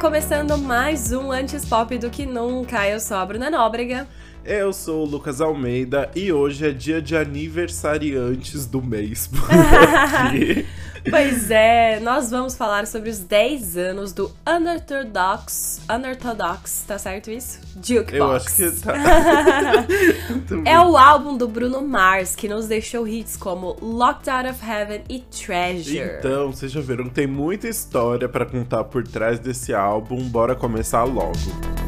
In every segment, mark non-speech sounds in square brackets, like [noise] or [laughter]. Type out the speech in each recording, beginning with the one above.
começando mais um Antes Pop do que nunca. Eu sou a Bruna Nóbrega. Eu sou o Lucas Almeida e hoje é dia de aniversariantes do mês. [laughs] Por aqui. Pois é, nós vamos falar sobre os 10 anos do Unorthodox. Unorthodox, tá certo isso? Jukebox. Eu acho que tá. [laughs] É o álbum do Bruno Mars que nos deixou hits como Locked Out of Heaven e Treasure. Então, vocês já viram tem muita história pra contar por trás desse álbum. Bora começar logo.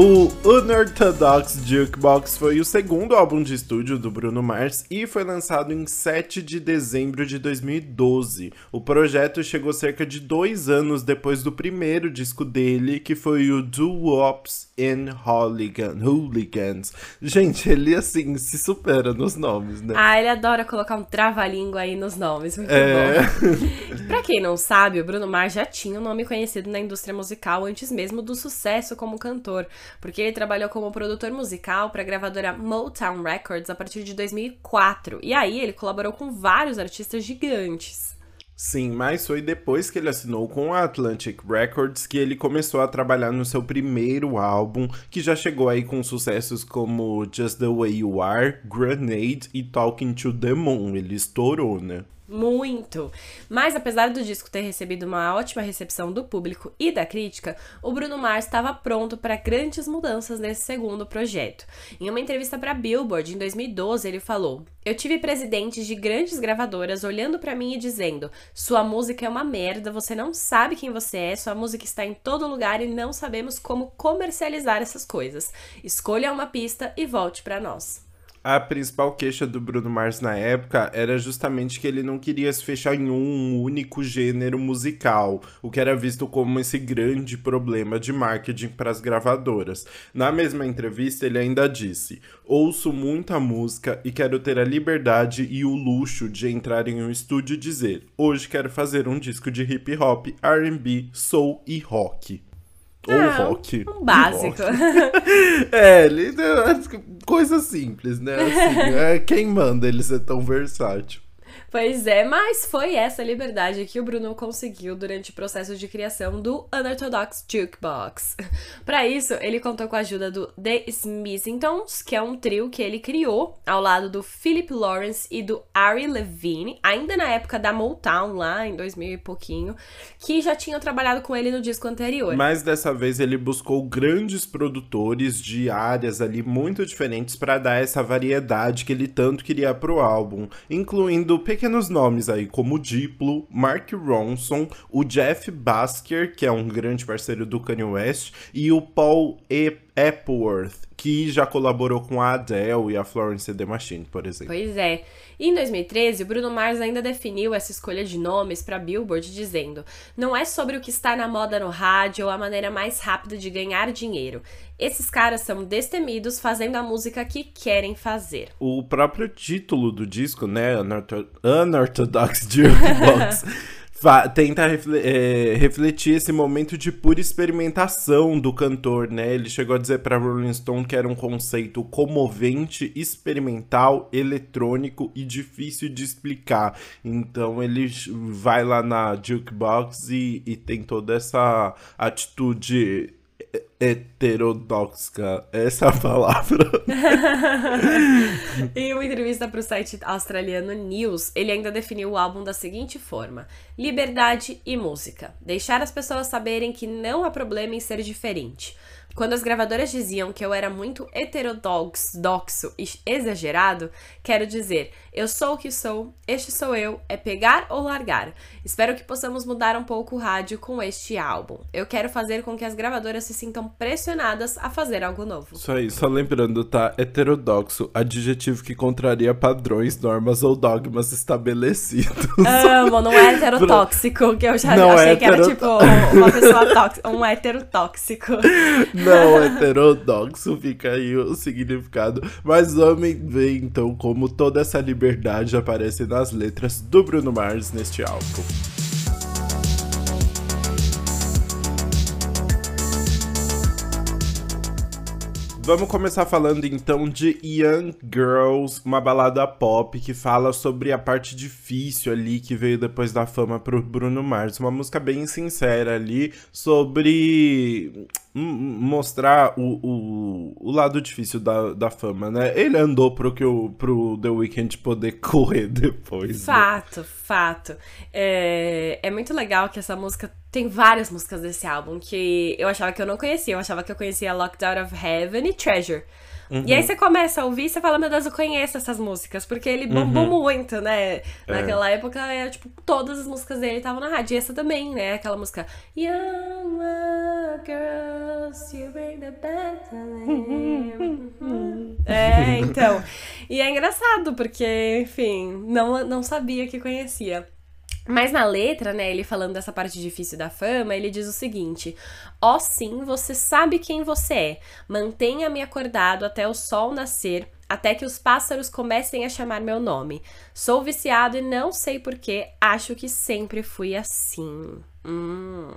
O Unorthodox Jukebox foi o segundo álbum de estúdio do Bruno Mars e foi lançado em 7 de dezembro de 2012. O projeto chegou cerca de dois anos depois do primeiro disco dele, que foi o Do Wops in Hooligan, Hooligans. Gente, ele assim se supera nos nomes, né? Ah, ele adora colocar um trava-língua aí nos nomes, muito É. bom. [laughs] Pra quem não sabe, o Bruno Mars já tinha um nome conhecido na indústria musical antes mesmo do sucesso como cantor, porque ele trabalhou como produtor musical pra gravadora Motown Records a partir de 2004. E aí ele colaborou com vários artistas gigantes. Sim, mas foi depois que ele assinou com a Atlantic Records que ele começou a trabalhar no seu primeiro álbum, que já chegou aí com sucessos como Just the Way You Are, Grenade e Talking to the Moon. Ele estourou, né? Muito! Mas apesar do disco ter recebido uma ótima recepção do público e da crítica, o Bruno Mars estava pronto para grandes mudanças nesse segundo projeto. Em uma entrevista para Billboard em 2012, ele falou: "Eu tive presidentes de grandes gravadoras olhando para mim e dizendo: "Sua música é uma merda, você não sabe quem você é, sua música está em todo lugar e não sabemos como comercializar essas coisas. Escolha uma pista e volte para nós." A principal queixa do Bruno Mars na época era justamente que ele não queria se fechar em um único gênero musical, o que era visto como esse grande problema de marketing para as gravadoras. Na mesma entrevista, ele ainda disse: Ouço muita música e quero ter a liberdade e o luxo de entrar em um estúdio e dizer: Hoje quero fazer um disco de hip hop, RB, soul e rock. Ou Ah, rock. Um básico. [laughs] É, ele coisa simples, né? Assim, é, quem manda ele ser tão versátil? Pois é, mas foi essa liberdade que o Bruno conseguiu durante o processo de criação do Unorthodox Jukebox. [laughs] Para isso, ele contou com a ajuda do The Smithingtons, que é um trio que ele criou ao lado do Philip Lawrence e do Ari Levine, ainda na época da Motown, lá em 2000 e pouquinho, que já tinham trabalhado com ele no disco anterior. Mas dessa vez ele buscou grandes produtores de áreas ali muito diferentes para dar essa variedade que ele tanto queria pro álbum, incluindo nomes aí como o Diplo, Mark Ronson, o Jeff Basker, que é um grande parceiro do Kanye West, e o Paul E. Epworth, que já colaborou com a Adele e a Florence and the Machine, por exemplo. Pois é. Em 2013, o Bruno Mars ainda definiu essa escolha de nomes para Billboard dizendo: "Não é sobre o que está na moda no rádio ou a maneira mais rápida de ganhar dinheiro. Esses caras são destemidos fazendo a música que querem fazer." O próprio título do disco, né, Unortho- Unorthodox Jukebox, [laughs] tenta é, refletir esse momento de pura experimentação do cantor, né? Ele chegou a dizer para Rolling Stone que era um conceito comovente, experimental, eletrônico e difícil de explicar. Então ele vai lá na Jukebox e, e tem toda essa atitude heterodoxa, essa é a palavra. [laughs] Em uma entrevista para o site australiano News, ele ainda definiu o álbum da seguinte forma: liberdade e música. Deixar as pessoas saberem que não há problema em ser diferente. Quando as gravadoras diziam que eu era muito heterodoxo e exagerado, quero dizer, eu sou o que sou, este sou eu, é pegar ou largar. Espero que possamos mudar um pouco o rádio com este álbum. Eu quero fazer com que as gravadoras se sintam pressionadas a fazer algo novo. Isso aí, só lembrando, tá? Heterodoxo, adjetivo que contraria padrões, normas ou dogmas estabelecidos. [laughs] Amo, não é heterotóxico, que eu já Não achei é que era tipo uma [laughs] pessoa tóxica, um heterotóxico. Não, heterodoxo, fica aí o significado. Mas vamos ver então como toda essa liberdade aparece nas letras do Bruno Mars neste álbum. Vamos começar falando então de Young Girls, uma balada pop que fala sobre a parte difícil ali que veio depois da fama pro Bruno Mars. Uma música bem sincera ali sobre mostrar o, o, o, lado difícil da, da fama, né? Ele andou pro, que o, pro The Weeknd poder [laughs] correr depois. Né? Fato, né? fato. É, é muito legal que essa música. Tem várias músicas desse álbum que eu achava que eu não conhecia. Eu achava que eu conhecia Locked Out of Heaven e Treasure. Uhum. E aí você começa a ouvir e você fala, meu Deus, eu conheço essas músicas, porque ele bombou uhum. muito, né? É. Naquela é. época, é, tipo, todas as músicas dele estavam na rádio. E essa também, né? Aquela música Young Girls, you bring the best [laughs] É, então. E é engraçado, porque, enfim, não, não sabia que conhecia. Mas na letra, né, ele falando dessa parte difícil da fama, ele diz o seguinte: Ó oh, sim, você sabe quem você é. Mantenha-me acordado até o sol nascer, até que os pássaros comecem a chamar meu nome. Sou viciado e não sei porquê, acho que sempre fui assim. Hum.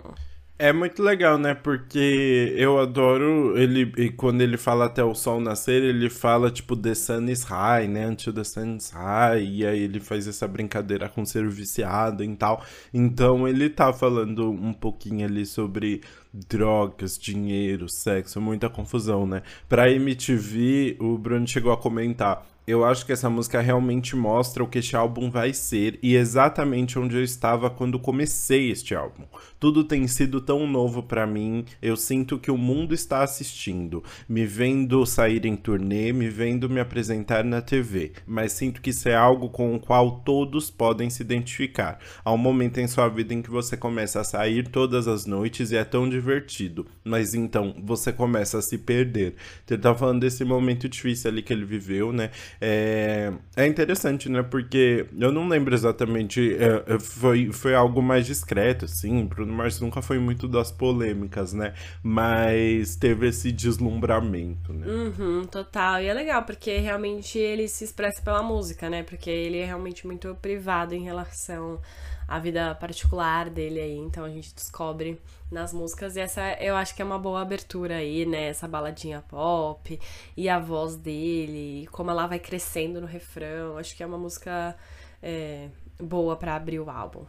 É muito legal, né? Porque eu adoro ele. E quando ele fala até o sol nascer, ele fala tipo The sun is high, né? Until the sun is high. E aí ele faz essa brincadeira com ser viciado e tal. Então ele tá falando um pouquinho ali sobre drogas, dinheiro, sexo, muita confusão, né? Pra MTV, o Bruno chegou a comentar eu acho que essa música realmente mostra o que este álbum vai ser e exatamente onde eu estava quando comecei este álbum. Tudo tem sido tão novo para mim, eu sinto que o mundo está assistindo, me vendo sair em turnê, me vendo me apresentar na TV, mas sinto que isso é algo com o qual todos podem se identificar. Há um momento em sua vida em que você começa a sair todas as noites e é tão divertido, mas então você começa a se perder. Ele tá falando desse momento difícil ali que ele viveu, né? É, é interessante, né? Porque eu não lembro exatamente. É, é, foi, foi algo mais discreto, assim. Bruno Mars nunca foi muito das polêmicas, né? Mas teve esse deslumbramento, né? Uhum, total. E é legal, porque realmente ele se expressa pela música, né? Porque ele é realmente muito privado em relação à vida particular dele aí. Então a gente descobre nas músicas. E essa eu acho que é uma boa abertura aí, né? Essa baladinha pop e a voz dele, como ela vai crescendo no refrão. Acho que é uma música é, boa para abrir o álbum.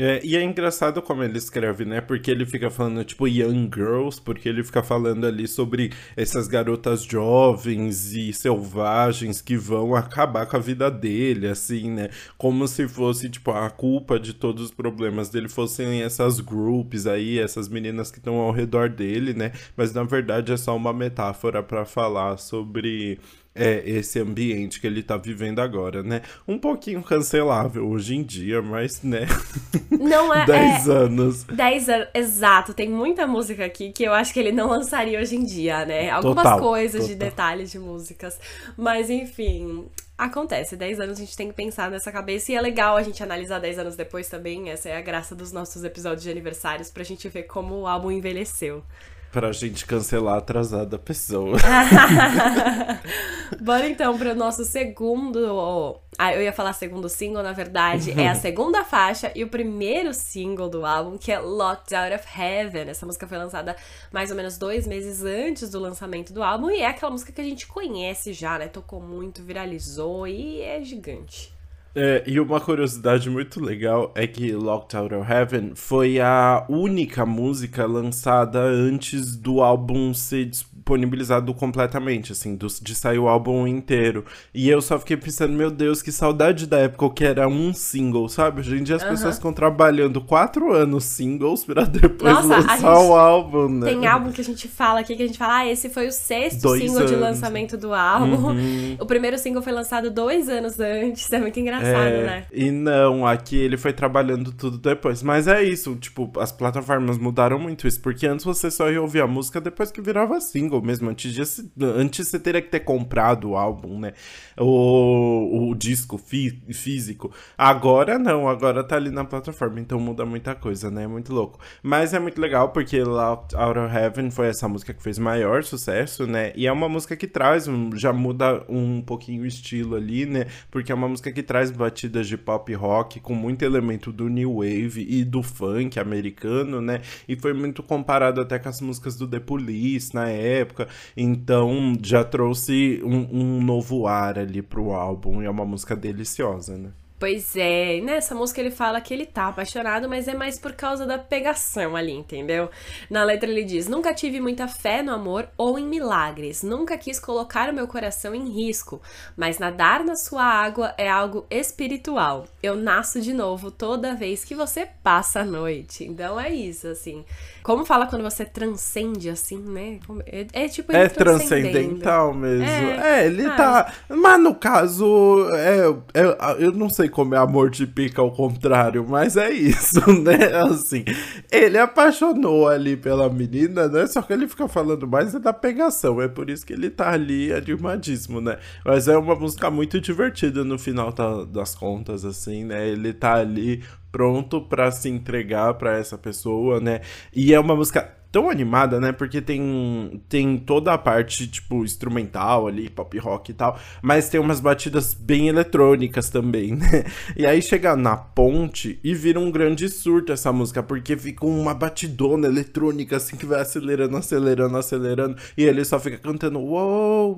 É, e é engraçado como ele escreve, né? Porque ele fica falando, tipo, young girls, porque ele fica falando ali sobre essas garotas jovens e selvagens que vão acabar com a vida dele, assim, né? Como se fosse, tipo, a culpa de todos os problemas dele fossem essas groups aí, essas meninas que estão ao redor dele, né? Mas na verdade é só uma metáfora para falar sobre é esse ambiente que ele tá vivendo agora, né? Um pouquinho cancelável hoje em dia, mas, né? [laughs] Não é. 10 é, anos. 10 anos, exato. Tem muita música aqui que eu acho que ele não lançaria hoje em dia, né? Algumas total, coisas total. de detalhes de músicas. Mas, enfim. Acontece, 10 anos a gente tem que pensar nessa cabeça e é legal a gente analisar 10 anos depois também. Essa é a graça dos nossos episódios de aniversários pra gente ver como o álbum envelheceu. Pra gente cancelar atrasada a pessoa. [laughs] Bora então pro nosso segundo. Ah, eu ia falar segundo single, na verdade. é a segunda faixa e o primeiro single do álbum, que é Locked Out of Heaven. Essa música foi lançada mais ou menos dois meses antes do lançamento do álbum. E é aquela música que a gente conhece já, né? Tocou muito, viralizou e é gigante. É, e uma curiosidade muito legal é que Locked Out of Heaven foi a única música lançada antes do álbum ser disponibilizado completamente, assim, do, de sair o álbum inteiro. E eu só fiquei pensando, meu Deus, que saudade da época que era um single, sabe? Hoje em dia as uhum. pessoas ficam trabalhando quatro anos singles pra [laughs] depois Nossa, lançar o álbum, né? Tem álbum que a gente fala aqui, que a gente fala, ah, esse foi o sexto dois single anos. de lançamento do álbum. Uhum. O primeiro single foi lançado dois anos antes, é muito engraçado, é, né? E não, aqui ele foi trabalhando tudo depois. Mas é isso, tipo, as plataformas mudaram muito isso, porque antes você só ia ouvir a música depois que virava single single mesmo. Antes, de, antes você teria que ter comprado o álbum, né? O, o disco fí físico. Agora não, agora tá ali na plataforma, então muda muita coisa, né? É muito louco. Mas é muito legal porque Out of Heaven foi essa música que fez maior sucesso, né? E é uma música que traz, já muda um pouquinho o estilo ali, né? Porque é uma música que traz batidas de pop rock com muito elemento do new wave e do funk americano, né? E foi muito comparado até com as músicas do The Police na época época. Então já trouxe um, um novo ar ali pro álbum e é uma música deliciosa, né? Pois é, nessa música ele fala que ele tá apaixonado, mas é mais por causa da pegação ali, entendeu? Na letra ele diz: Nunca tive muita fé no amor ou em milagres, nunca quis colocar o meu coração em risco, mas nadar na sua água é algo espiritual. Eu nasço de novo toda vez que você passa a noite. Então é isso, assim. Como fala quando você transcende, assim, né? É, é tipo. É transcendental mesmo. É, é ele ah, tá. Mas no caso, é, é, eu não sei como é amor de pica ao contrário, mas é isso, [laughs] né? Assim, ele apaixonou ali pela menina, né? Só que ele fica falando mais é da pegação. É por isso que ele tá ali animadíssimo, né? Mas é uma música muito divertida no final tá, das contas, assim, né? Ele tá ali pronto para se entregar para essa pessoa, né? E é uma música tão animada, né? Porque tem, tem toda a parte, tipo, instrumental ali, pop rock e tal, mas tem umas batidas bem eletrônicas também, [laughs] né? E aí chega na ponte e vira um grande surto essa música, porque fica uma batidona eletrônica, assim, que vai acelerando, acelerando, acelerando, e ele só fica cantando, wow,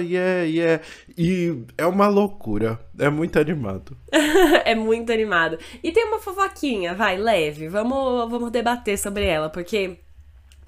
yeah, yeah. E é uma loucura. É muito animado. [laughs] é muito animado. E tem uma fofoquinha, vai, leve. Vamos, vamos debater sobre ela, porque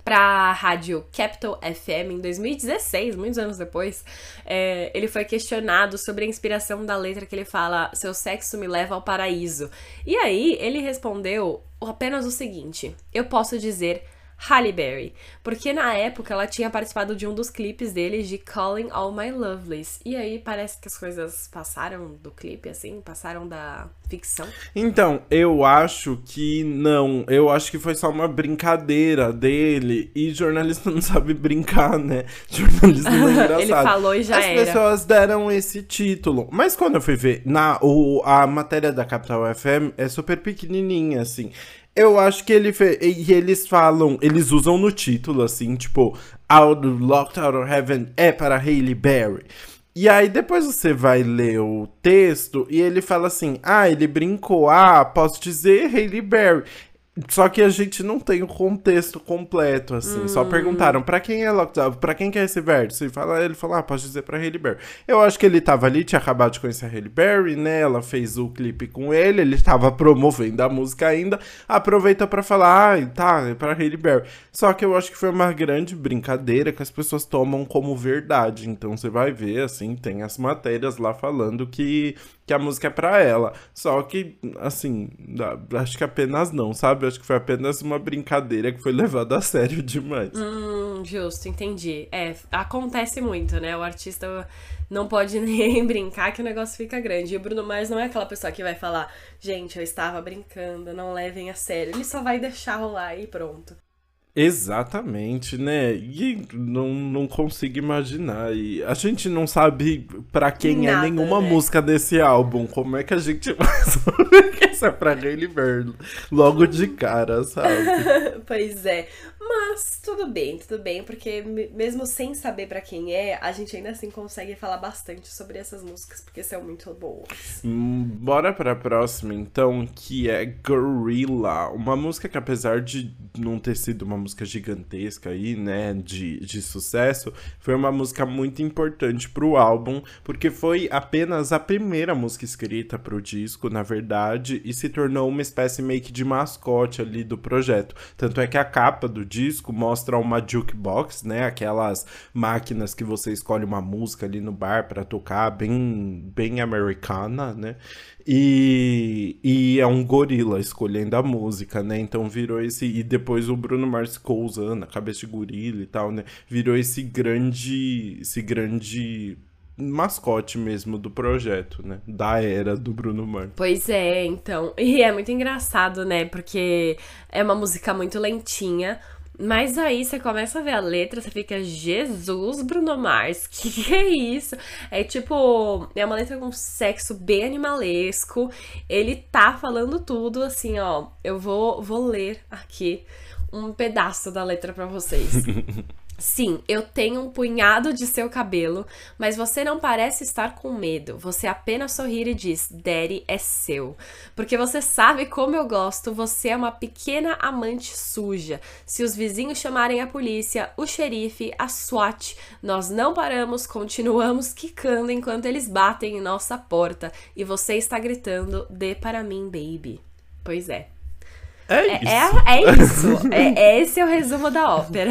pra rádio Capital FM em 2016, muitos anos depois, é, ele foi questionado sobre a inspiração da letra que ele fala: Seu sexo me leva ao paraíso. E aí ele respondeu apenas o seguinte: Eu posso dizer Halle Berry, porque na época ela tinha participado de um dos clipes dele de Calling All My Lovelies. E aí parece que as coisas passaram do clipe, assim, passaram da ficção. Então, eu acho que não. Eu acho que foi só uma brincadeira dele. E jornalista não sabe brincar, né? [laughs] Jornalista não é engraçado. Ele falou e já As era. As pessoas deram esse título. Mas quando eu fui ver, na, o, a matéria da Capital FM é super pequenininha, assim. Eu acho que ele. E eles falam, eles usam no título, assim, tipo, Out Locked Out of Heaven é para Hailey Berry. E aí depois você vai ler o texto e ele fala assim: Ah, ele brincou, ah, posso dizer Hailey Berry. Só que a gente não tem o contexto completo, assim. Hum. Só perguntaram para quem é Lockdown, pra quem que é esse vértice? E fala, ele falou, ah, pode dizer pra Hailey Berry. Eu acho que ele tava ali, tinha acabado de conhecer a Hailey Berry, né? Ela fez o clipe com ele, ele tava [laughs] promovendo a música ainda. Aproveita para falar, ah, tá, é pra Hailey Berry. Só que eu acho que foi uma grande brincadeira que as pessoas tomam como verdade. Então você vai ver, assim, tem as matérias lá falando que que a música é pra ela. Só que, assim, acho que apenas não, sabe? Acho que foi apenas uma brincadeira que foi [laughs] levada a sério demais. Hum, justo, entendi. É, acontece muito, né? O artista não pode [laughs] nem brincar que o negócio fica grande. E o Bruno Mars não é aquela pessoa que vai falar, gente, eu estava brincando, não levem a sério. Ele só vai deixar rolar e pronto. Exatamente, né? E não, não consigo imaginar. E a gente não sabe para quem é Nada, é nenhuma né? música desse álbum. Como é que a gente [laughs] vai saber que essa é pra Hailey? Logo de cara, sabe? [laughs] pois é. Mas tudo bem, tudo bem, porque mesmo sem saber para quem é, a gente ainda assim consegue falar bastante sobre essas músicas, porque são muito boas. Hum, bora pra próxima, então, que é Gorilla. Uma música que, apesar de não ter sido uma música gigantesca aí, né, de, de sucesso, foi uma música muito importante pro álbum, porque foi apenas a primeira música escrita pro disco, na verdade, e se tornou uma espécie meio que de mascote ali do projeto. Tanto é que a capa do disco mostra uma jukebox, né? Aquelas máquinas que você escolhe uma música ali no bar para tocar, bem, bem americana, né? E, e é um gorila escolhendo a música, né? Então virou esse. E depois o Bruno Mars ficou usando a cabeça de gorila e tal, né? Virou esse grande. Esse grande mascote mesmo do projeto, né? Da era do Bruno Mars. Pois é, então. E é muito engraçado, né? Porque é uma música muito lentinha, mas aí você começa a ver a letra, você fica, Jesus, Bruno Mars, que é isso? É tipo, é uma letra com sexo bem animalesco. Ele tá falando tudo assim, ó. Eu vou, vou ler aqui um pedaço da letra para vocês. [laughs] Sim, eu tenho um punhado de seu cabelo, mas você não parece estar com medo. Você apenas sorri e diz: Daddy é seu. Porque você sabe como eu gosto, você é uma pequena amante suja. Se os vizinhos chamarem a polícia, o xerife, a SWAT, nós não paramos, continuamos quicando enquanto eles batem em nossa porta e você está gritando: Dê para mim, baby. Pois é. É, É, isso. é, é isso. É, é esse é o resumo da ópera.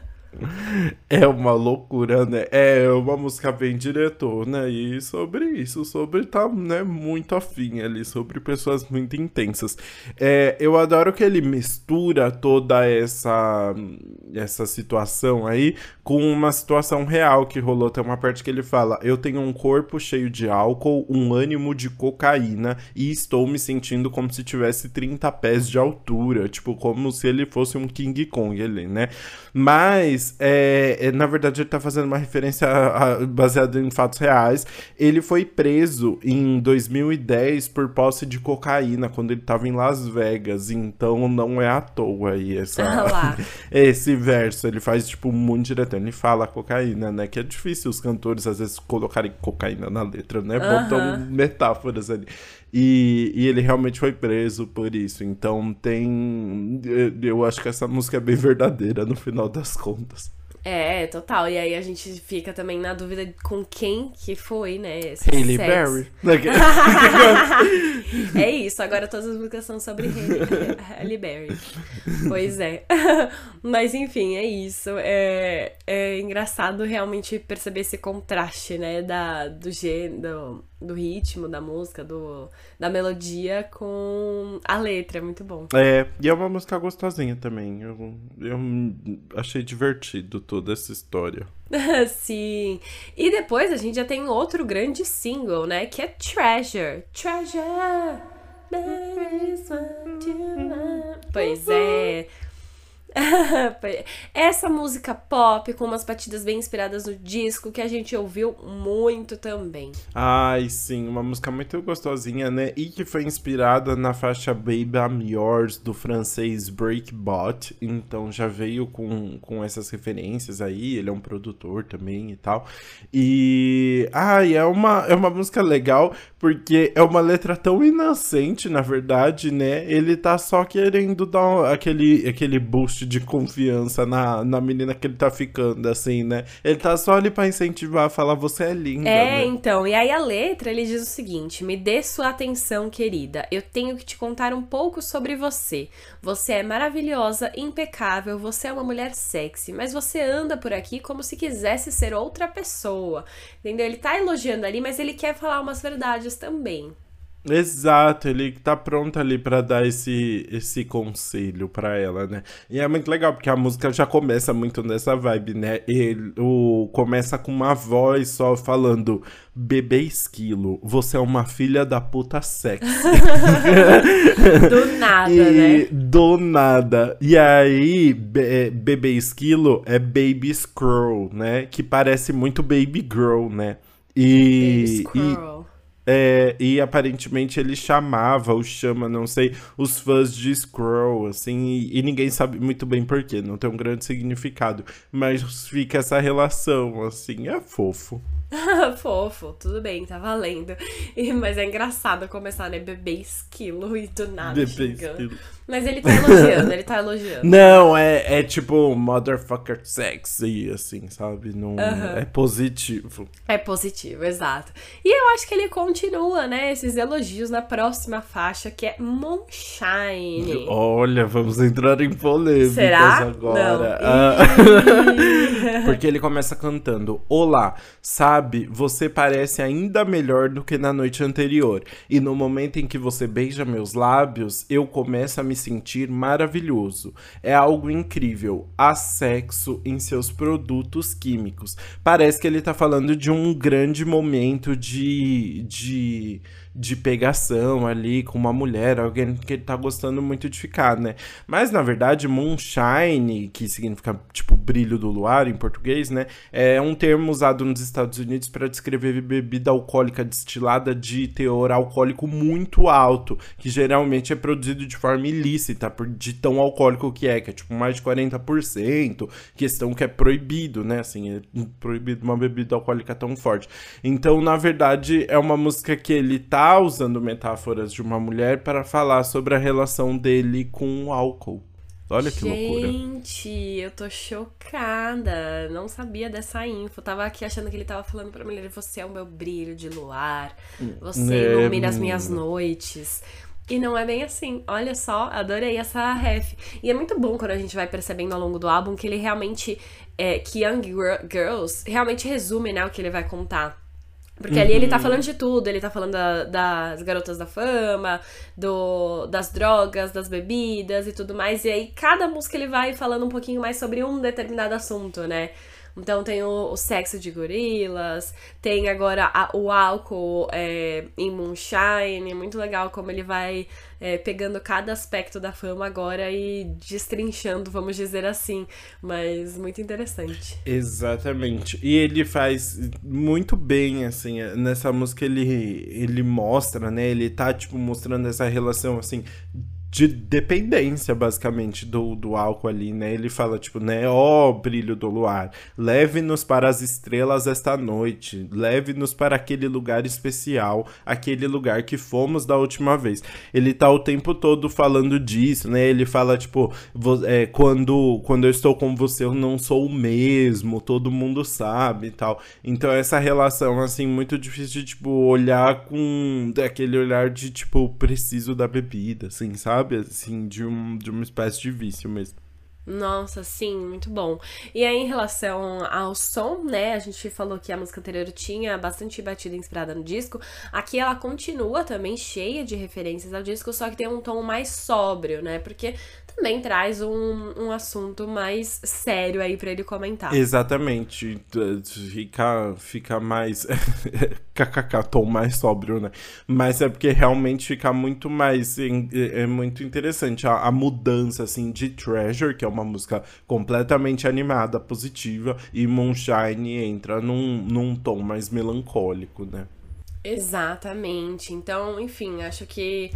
[laughs] [laughs] É uma loucura, né? É uma música bem diretona e sobre isso, sobre tá, né, muito afim ali, sobre pessoas muito intensas. É, eu adoro que ele mistura toda essa, essa situação aí com uma situação real que rolou. Tem uma parte que ele fala: Eu tenho um corpo cheio de álcool, um ânimo de cocaína e estou me sentindo como se tivesse 30 pés de altura, tipo, como se ele fosse um King Kong ali, né? Mas, é, é, na verdade, ele tá fazendo uma referência baseada em fatos reais. Ele foi preso em 2010 por posse de cocaína, quando ele tava em Las Vegas. Então, não é à toa aí essa, [laughs] Ah [laughs] esse verso. Ele faz, tipo, muito direto. Ele fala cocaína, né? Que é difícil os cantores, às vezes, colocarem cocaína na letra, né? Botam Aham. metáforas ali. E, e ele realmente foi preso por isso. Então tem. eu- Eu acho que essa música é bem verdadeira no final das contas. É, total. E aí a gente fica também na dúvida com quem que foi, né? Esse Hailey sexo. Berry. [laughs] [laughs] É isso, agora todas as músicas são sobre Hailey [laughs] Berry. Pois é. Mas enfim, é isso. É, é engraçado realmente perceber esse contraste, né? Da, do gênero, do ritmo da música, do, da melodia com a letra. É muito bom. É, e é uma música gostosinha também. Eu, eu achei divertido toda essa história. [laughs] Sim. E depois a gente já tem outro grande single, né? Que é Treasure. Treasure. Pois é. [laughs] Essa música pop com umas batidas bem inspiradas no disco que a gente ouviu muito também. Ai, sim, uma música muito gostosinha, né? E que foi inspirada na faixa Baby I'm Yours do francês Breakbot. Então já veio com, com essas referências aí. Ele é um produtor também e tal. E. Ai, é uma, é uma música legal porque é uma letra tão inocente, na verdade, né? Ele tá só querendo dar aquele, aquele boost de confiança na, na menina que ele tá ficando, assim, né? Ele tá só ali pra incentivar, falar você é linda, É, né? então, e aí a letra ele diz o seguinte: Me dê sua atenção, querida. Eu tenho que te contar um pouco sobre você. Você é maravilhosa, impecável, você é uma mulher sexy, mas você anda por aqui como se quisesse ser outra pessoa. Entendeu? Ele tá elogiando ali, mas ele quer falar umas verdades também. Exato, ele tá pronto ali pra dar esse, esse conselho pra ela, né? E é muito legal, porque a música já começa muito nessa vibe, né? Ele, o, começa com uma voz só falando: Bebê esquilo, você é uma filha da puta sexy. [laughs] Do nada, e né? do nada. E aí, be- bebê esquilo é Baby Scroll, né? Que parece muito Baby Girl, né? E, Baby Squirrel. É, e aparentemente ele chamava, ou chama, não sei, os fãs de Scroll, assim, e, e ninguém sabe muito bem porquê, não tem um grande significado. Mas fica essa relação, assim, é fofo. [laughs] Fofo, tudo bem, tá valendo. E- mas é engraçado começar, né? Bebê esquilo e do nada Bebê xingando. esquilo. Mas ele tá elogiando, ele tá elogiando. Não, é, é tipo motherfucker sexy, assim, sabe? Não. É positivo. É positivo, exato. E eu acho que ele continua, né, esses elogios na próxima faixa, que é Moonshine. Olha, vamos entrar em polêmicas Será? agora. Não. Ah. [laughs] Porque ele começa cantando: Olá, sabe, você parece ainda melhor do que na noite anterior. E no momento em que você beija meus lábios, eu começo a me sentir maravilhoso. É algo incrível. Há sexo em seus produtos químicos. Parece que ele tá falando de um grande momento de. de de pegação ali com uma mulher, alguém que ele tá gostando muito de ficar, né? Mas na verdade, moonshine, que significa tipo brilho do luar em português, né? É um termo usado nos Estados Unidos para descrever bebida alcoólica destilada de teor alcoólico muito alto, que geralmente é produzido de forma ilícita, de tão alcoólico que é, que é tipo mais de 40%, questão que é proibido, né? Assim, é proibido uma bebida alcoólica tão forte. Então, na verdade, é uma música que ele tá usando metáforas de uma mulher para falar sobre a relação dele com o álcool. Olha que Gente, loucura. Gente, eu tô chocada. Não sabia dessa info. Tava aqui achando que ele tava falando pra mulher: você é o meu brilho de luar, você É, ilumina as minhas noites. E não é bem assim. Olha só, adorei essa ref. E é muito bom quando a gente vai percebendo ao longo do álbum que ele realmente. É, que Young Gir- Girls realmente resume né, o que ele vai contar. Porque ali ele tá falando de tudo, ele tá falando da- das garotas da fama, do, das drogas, das bebidas e tudo mais. E aí cada música ele vai falando um pouquinho mais sobre um determinado assunto, né? Então tem o, o sexo de gorilas, tem agora a- o álcool é, em Moonshine, muito legal como ele vai é, pegando cada aspecto da fama agora e destrinchando, vamos dizer assim. Mas muito interessante. Exatamente. E ele faz muito bem, assim, nessa música ele, ele mostra, né? Ele tá, tipo, mostrando essa relação, assim, de dependência, basicamente, do, do álcool ali, né? Ele fala, tipo, né? Ó, brilho do luar, leve-nos para as estrelas esta noite, leve-nos para aquele lugar especial, aquele lugar que fomos da última vez. Ele tá o tempo todo falando disso, né? Ele fala, tipo, é, quando, quando eu estou com você, eu não sou o mesmo, todo mundo sabe e tal. Então, essa relação, assim, muito difícil de, tipo, olhar com aquele olhar de, tipo, preciso da bebida, assim, sabe? Assim, de, um, de uma espécie de vício mesmo. Nossa, sim, muito bom. E aí, em relação ao som, né? A gente falou que a música anterior tinha bastante batida inspirada no disco. Aqui ela continua também cheia de referências ao disco, só que tem um tom mais sóbrio, né? Porque também traz um, um assunto mais sério aí pra ele comentar. Exatamente. Fica, fica mais. [laughs] KKK, tom mais sóbrio, né? Mas é porque realmente fica muito mais. É é muito interessante a, a mudança, assim, de Treasure, que é uma música completamente animada, positiva, e Moonshine entra num, num tom mais melancólico, né? Exatamente. Então, enfim, acho que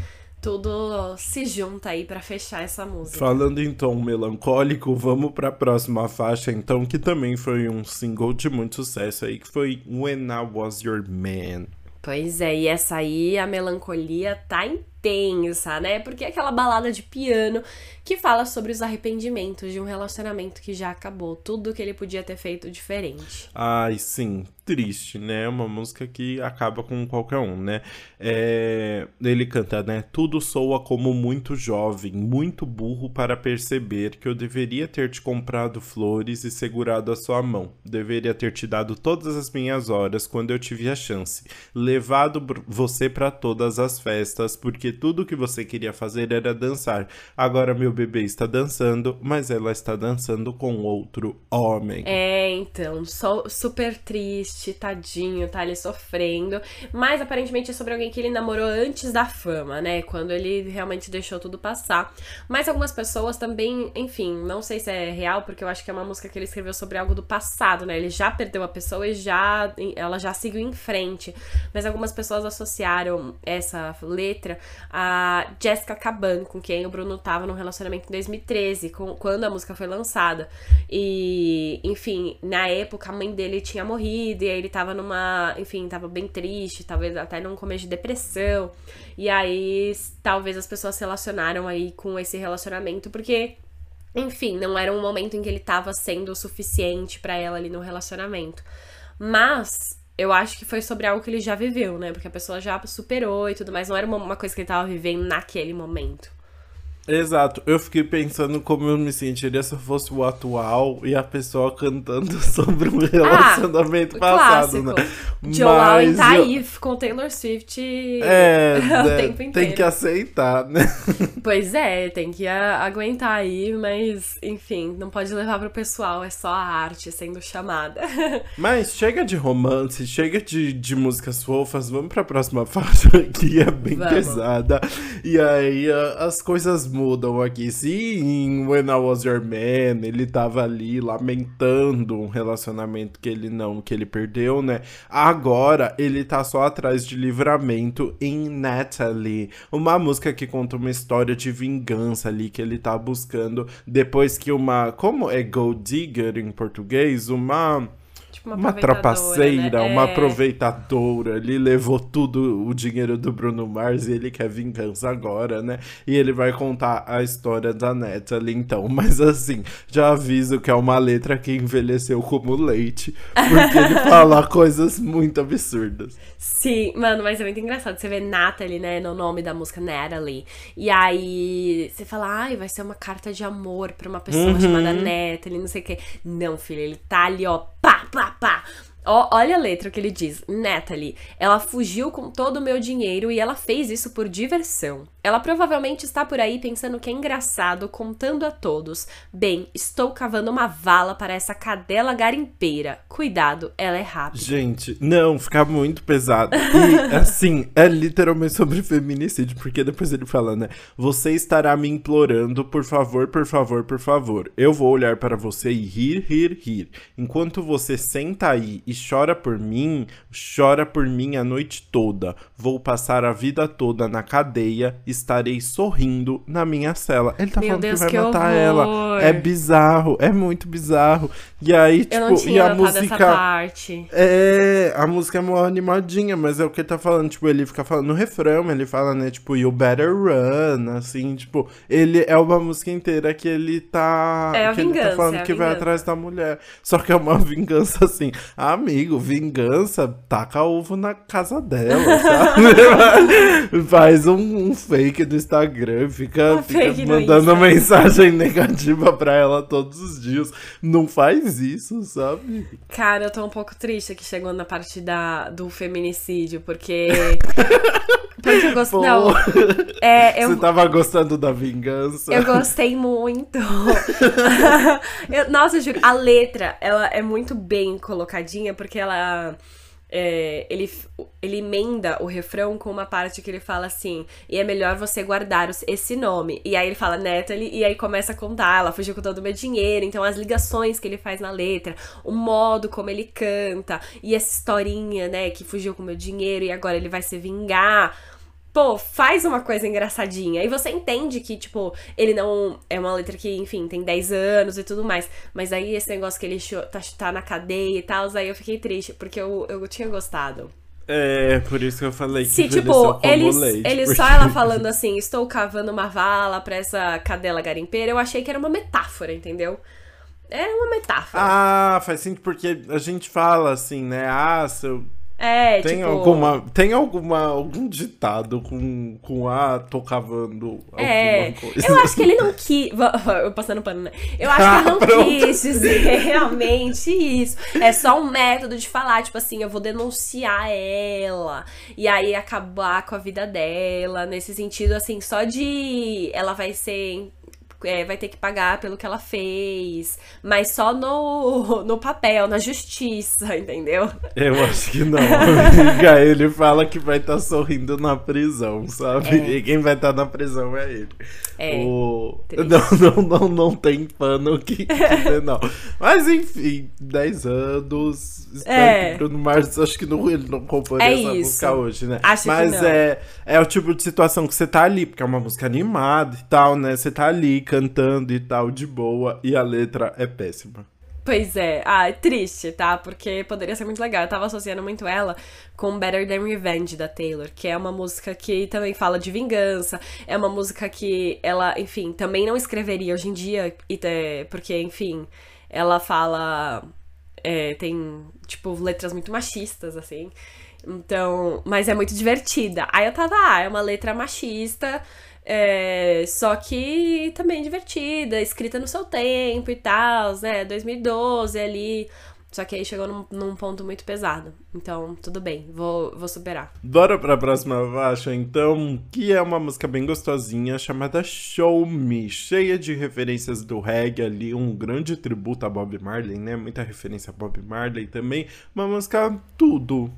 tudo se junta aí pra fechar essa música. Falando em tom melancólico, vamos pra próxima faixa, então, que também foi um single de muito sucesso aí, que foi When I Was Your Man. Pois é, e essa aí a melancolia tá intensa, né? Porque é aquela balada de piano que fala sobre os arrependimentos de um relacionamento que já acabou, tudo que ele podia ter feito diferente. Ai, sim, triste, né? Uma música que acaba com qualquer um, né? É, Ele canta, né? Tudo soa como muito jovem, muito burro para perceber que eu deveria ter te comprado flores e segurado a sua mão. Deveria ter te dado todas as minhas horas quando eu tive a chance. Levado você para todas as festas, porque tudo que você queria fazer era dançar. Agora meu bebê está dançando, mas ela está dançando com outro homem. É, então, super triste, tadinho, tá ali sofrendo. Mas aparentemente é sobre alguém que ele namorou antes da fama, né? Quando ele realmente deixou tudo passar. Mas algumas pessoas também, enfim, não sei se é real, porque eu acho que é uma música que ele escreveu sobre algo do passado, né? Ele já perdeu a pessoa e já ela já seguiu em frente. Mas algumas pessoas associaram essa letra a Jessica Caban, com quem o Bruno tava num relacionamento em 2013, com, quando a música foi lançada. E, enfim, na época a mãe dele tinha morrido, e aí ele tava numa. Enfim, tava bem triste, talvez até num começo de depressão. E aí, talvez as pessoas se relacionaram aí com esse relacionamento, porque. Enfim, não era um momento em que ele tava sendo o suficiente pra ela ali no relacionamento. Mas eu acho que foi sobre algo que ele já viveu, né? Porque a pessoa já superou e tudo mais. Não era uma, uma coisa que ele tava vivendo naquele momento. Exato, eu fiquei pensando como eu me sentiria se eu fosse o atual e a pessoa cantando [laughs] sobre um relacionamento ah, passado, clássico. né? Joe Allen tá aí com Taylor Swift é, [laughs] o né, tempo inteiro. Tem que aceitar, né? [laughs] Pois é, tem que aguentar aí, mas enfim, não pode levar pro pessoal, é só a arte sendo chamada. Mas chega de romance, chega de, de músicas fofas, vamos pra próxima faixa que é bem vamos. pesada. E aí as coisas mudam aqui. Sim, When I Was Your Man, ele tava ali lamentando um relacionamento que ele não, que ele perdeu, né? Agora ele tá só atrás de livramento em Natalie, uma música que conta uma história de vingança ali que ele tá buscando depois que uma, como é Gold Digger em português, uma uma, uma trapaceira, né? uma é. aproveitadora. Ele levou tudo o dinheiro do Bruno Mars e ele quer vingança agora, né? E ele vai contar a história da Natalie, então. [laughs] Mas assim, já aviso que é uma letra que envelheceu como leite, porque ele [laughs] fala coisas muito absurdas. Sim, mano, mas é muito engraçado. Você vê Natalie, né, no nome da música Natalie. E aí você fala, ai, vai ser uma carta de amor pra uma pessoa Uhum. chamada Natalie, não sei o quê. Não, filho, ele tá ali, ó, pá, pá, pá. Olha a letra que ele diz. Natalie, ela fugiu com todo o meu dinheiro e ela fez isso por diversão. Ela provavelmente está por aí pensando que é engraçado, contando a todos. Bem, estou cavando uma vala para essa cadela garimpeira. Cuidado, ela é rápida. Gente, não, fica muito pesado. E, [laughs] assim, é literalmente sobre feminicídio, porque depois ele fala, né? Você estará me implorando, por favor, por favor, por favor. Eu vou olhar para você e rir, rir, rir. Enquanto você senta aí e chora por mim, chora por mim a noite toda. Vou passar a vida toda na cadeia, estarei sorrindo na minha cela. Ele tá Meu falando Deus, que vai que matar horror. ela. É bizarro, é muito bizarro. E aí, tipo, e a música. essa parte. É, a música é mó animadinha, mas é o que ele tá falando, tipo, ele fica falando no refrão, ele fala, né, tipo, you better run, assim, tipo, ele é uma música inteira que ele tá. É a que ele vingança, tá falando é que vai vingança. atrás da mulher. Só que é uma [laughs] vingança assim, amigo, vingança, taca ovo na casa dela, sabe? [laughs] Faz um, um fake do Instagram, fica, fica mandando Insta. mensagem [laughs] negativa pra ela todos os dias. Não faz isso, sabe? Cara, eu tô um pouco triste que chegou na parte da, do feminicídio, porque. [laughs] porque eu gosto. Não, é, eu, Você tava gostando da vingança? eu gostei muito. [laughs] Eu- nossa, eu juro, a letra, ela é muito bem colocadinha, porque ela. É, ele, ele emenda o refrão com uma parte que ele fala assim, e é melhor você guardar esse nome. E aí ele fala Natalie, e aí começa a contar, ela fugiu com todo o meu dinheiro, então as ligações que ele faz na letra, o modo como ele canta, e essa historinha, né, que fugiu com o meu dinheiro e agora ele vai se vingar. Pô, faz uma coisa engraçadinha. E você entende que, tipo, ele não. É uma letra que, enfim, tem 10 anos e tudo mais. Mas aí esse negócio que ele tá, tá na cadeia e tal, aí eu fiquei triste, porque eu, eu tinha gostado. É, por isso que eu falei que Se, tipo, ele, leite, ele porque- só ela [laughs] falando assim, estou cavando uma vala pra essa cadela garimpeira, eu achei que era uma metáfora, entendeu? Era uma metáfora. Ah, faz sentido porque a gente fala assim, né? Ah, seu... é, tem tipo. alguma tem alguma algum ditado com com ah, tô cavando alguma É, coisa. eu acho que ele não quis. [laughs] Eu passando pano, né? Eu acho que ele não Ah, pronto. quis dizer [laughs] realmente isso. É só um método de falar, tipo assim, eu vou denunciar ela. E aí acabar com a vida dela. Nesse sentido, assim, só de. Ela vai ser. É, vai ter que pagar pelo que ela fez, mas só no, [laughs] no papel, na justiça, [laughs] entendeu? Eu acho que não, [laughs] amiga. Ele fala que vai estar sorrindo na prisão, sabe? E quem vai estar na prisão é ele. É, O... Não, não, não, não tem pano que, que não. Mas enfim, 10 anos. Espero É. que Bruno Mars, acho que não, ele não compôs É essa isso. música hoje, né? Acho que Mas não. é, é o tipo de situação que você tá ali, porque é uma música animada e tal, né? Você tá ali cantando e tal, de boa, e a letra é péssima. Pois é, ah, é triste, tá? Porque poderia ser muito legal. Eu tava associando muito ela com Better Than Revenge da Taylor, que é uma música que também fala de vingança. É uma música que ela, enfim, também não escreveria hoje em dia, porque, enfim, ela fala. é, tem, tipo, letras muito machistas, assim. Então, mas é muito divertida. Aí eu tava, ah, é uma letra machista. É, só que também divertida, escrita no seu tempo e tal, né? 2012 ali. Só que aí chegou num, num, ponto muito pesado. Então, tudo bem, vou, vou superar. Bora pra próxima faixa, então, que é uma música bem gostosinha chamada Show Me, cheia de referências do reggae ali, um grande tributo a Bob Marley, né? Muita referência a Bob Marley também. Uma música tudo.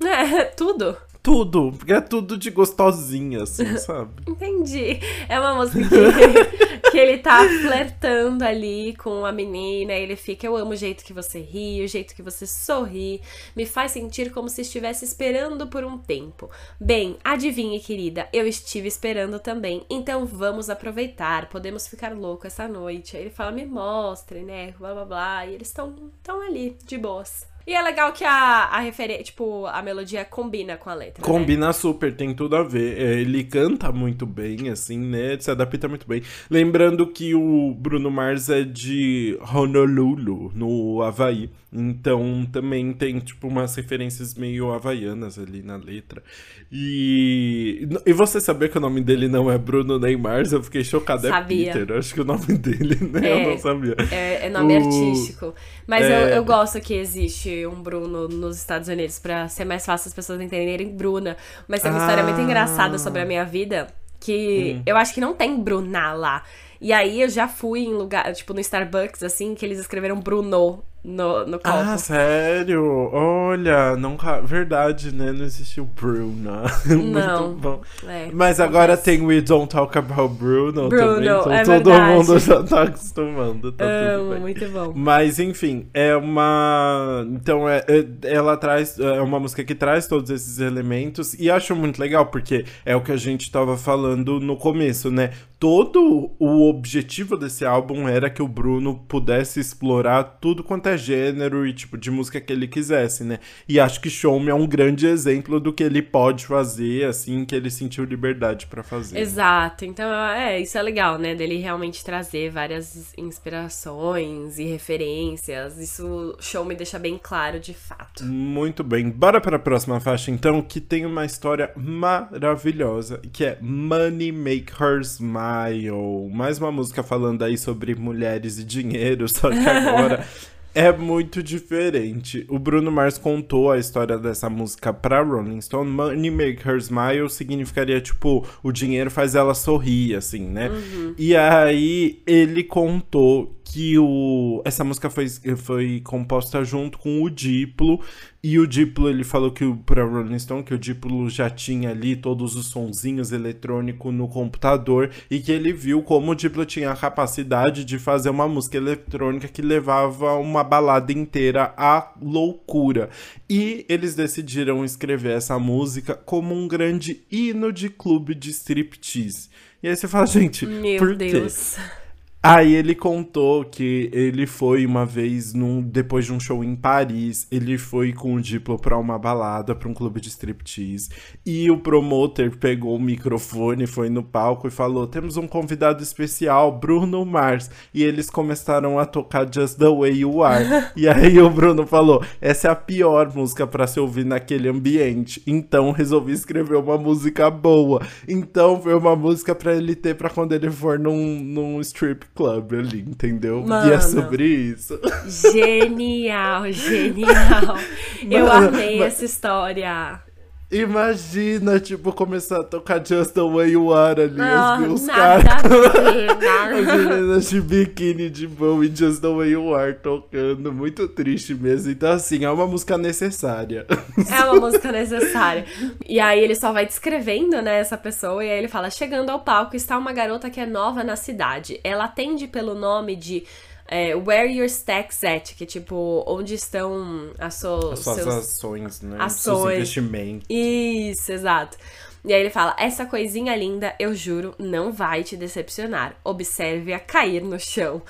[laughs] É, tudo tudo, porque é tudo de gostosinha, assim, [laughs] sabe? Entendi. É uma música que, [laughs] que ele tá flertando ali com a menina, ele fica, eu amo o jeito que você ri, o jeito que você sorri, me faz sentir como se estivesse esperando por um tempo. Bem, adivinhe, querida, eu estive esperando também, então vamos aproveitar, podemos ficar louco essa noite. Aí ele fala, me mostre, né, blá blá blá, e eles estão tão ali, de boas. E é legal que a, a referência, tipo, a melodia combina com a letra. Né? Combina né? super, tem tudo a ver. É, ele canta muito bem, assim, né? Se adapta muito bem. Lembrando que o Bruno Mars é de Honolulu, no Havaí. Então também tem, tipo, umas referências meio havaianas ali na letra. E, e você saber que o nome dele não é Bruno Neymar, eu fiquei chocada. Sabia. É Peter. acho que o nome [laughs] dele, né? É, eu não sabia. É, é nome o... artístico. Mas é... eu, eu gosto que existe um Bruno nos Estados Unidos para ser mais fácil as pessoas entenderem Bruna. Mas tem uma ah. história muito engraçada sobre a minha vida que hum. eu acho que não tem Bruna lá. E aí eu já fui em lugar, tipo, no Starbucks, assim, que eles escreveram Bruno no, no copo. Ah, sério? Olha, nunca. Verdade, né? Não existiu Bruno. [laughs] Não. Muito bom. É, Mas agora tem We Don't Talk About Bruno, Bruno também. Então é todo verdade. mundo [laughs] já tá acostumando. Tá Amo, muito bom. Mas enfim, é uma. Então, é, é, ela traz. É uma música que traz todos esses elementos. E acho muito legal, porque é o que a gente tava falando no começo, né? Todo o objetivo desse álbum era que o Bruno pudesse explorar tudo quanto é gênero e tipo de música que ele quisesse, né? E acho que Show Me é um grande exemplo do que ele pode fazer, assim, que ele sentiu liberdade para fazer. Exato. Então, é, isso é legal, né? Dele realmente trazer várias inspirações e referências. Isso Show Me deixa bem claro de fato. Muito bem. Bora para a próxima faixa então, que tem uma história maravilhosa, que é Money Make Her Smile. Mais uma música falando aí sobre mulheres e dinheiro, só que [laughs] agora é muito diferente. O Bruno Mars contou a história dessa música pra Rolling Stone. Money Make Her Smile significaria, tipo, o dinheiro faz ela sorrir, assim, né? Uhum. E aí ele contou que o, essa música foi, foi composta junto com o Diplo. E o Diplo, ele falou que para Rolling Stone que o Diplo já tinha ali todos os sonzinhos eletrônicos no computador e que ele viu como o Diplo tinha a capacidade de fazer uma música eletrônica que levava uma balada inteira à loucura. E eles decidiram escrever essa música como um grande hino de clube de striptease. E aí você fala, [laughs] gente, Meu por Deus. Quê? Aí ele contou que ele foi uma vez, num, depois de um show em Paris, ele foi com o Diplo pra uma balada, pra um clube de striptease. E o promoter pegou o microfone, foi no palco e falou: Temos um convidado especial, Bruno Mars. E eles começaram a tocar Just the Way You Are. [laughs] e aí o Bruno falou: Essa é a pior música para se ouvir naquele ambiente. Então resolvi escrever uma música boa. Então foi uma música para ele ter pra quando ele for num, num strip club ali, entendeu? Mano, e é sobre isso. Genial, genial. Eu amei mas... essa história. Imagina, tipo, começar a tocar Just the Way You Are ali, oh, os caras. [laughs] As meninas de biquíni de boa e Just the Way You Are tocando. Muito triste mesmo. Então, assim, é uma música necessária. É uma música necessária. E aí ele só vai descrevendo, né, essa pessoa, e aí ele fala: chegando ao palco está uma garota que é nova na cidade. Ela atende pelo nome de é, where your stacks at, que é tipo, onde estão as, so, as suas seus, ações, né? Ações. Seus investimentos. Isso, exato. E aí ele fala: Essa coisinha linda, eu juro, não vai te decepcionar. Observe-a cair no chão.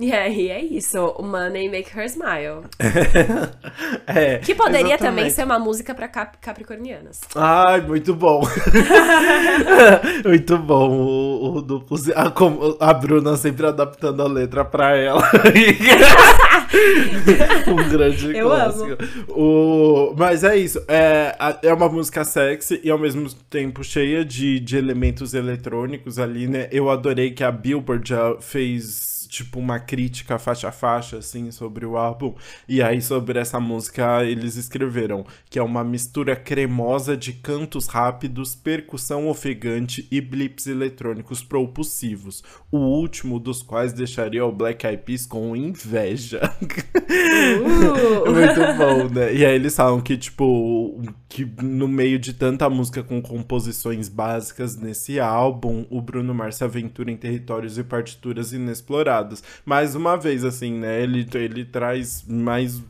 E aí é isso, Money Make Her Smile. [laughs] é, Que poderia também exatamente. ser uma música pra cap capricornianas. Ai, muito bom. [laughs] muito bom o, o duplo. A, a Bruna sempre adaptando a letra pra ela. [laughs] um grande Eu clássico. O, mas é isso. É, é uma música sexy e ao mesmo tempo cheia de, de elementos eletrônicos ali, né? Eu adorei que a Billboard já fez. Tipo, uma crítica faixa a faixa, assim, sobre o álbum. E aí, sobre essa música, eles escreveram que é uma mistura cremosa de cantos rápidos, percussão ofegante e blips eletrônicos propulsivos. O último dos quais deixaria o Black Eyed Peas com inveja. [laughs] [laughs] Uh! Muito bom, né? E aí eles falam que, tipo, que no meio de tanta música com composições básicas nesse álbum, o Bruno Mars se aventura em territórios e partituras inexplorados. Mais uma vez, assim, né? Ele, ele traz mais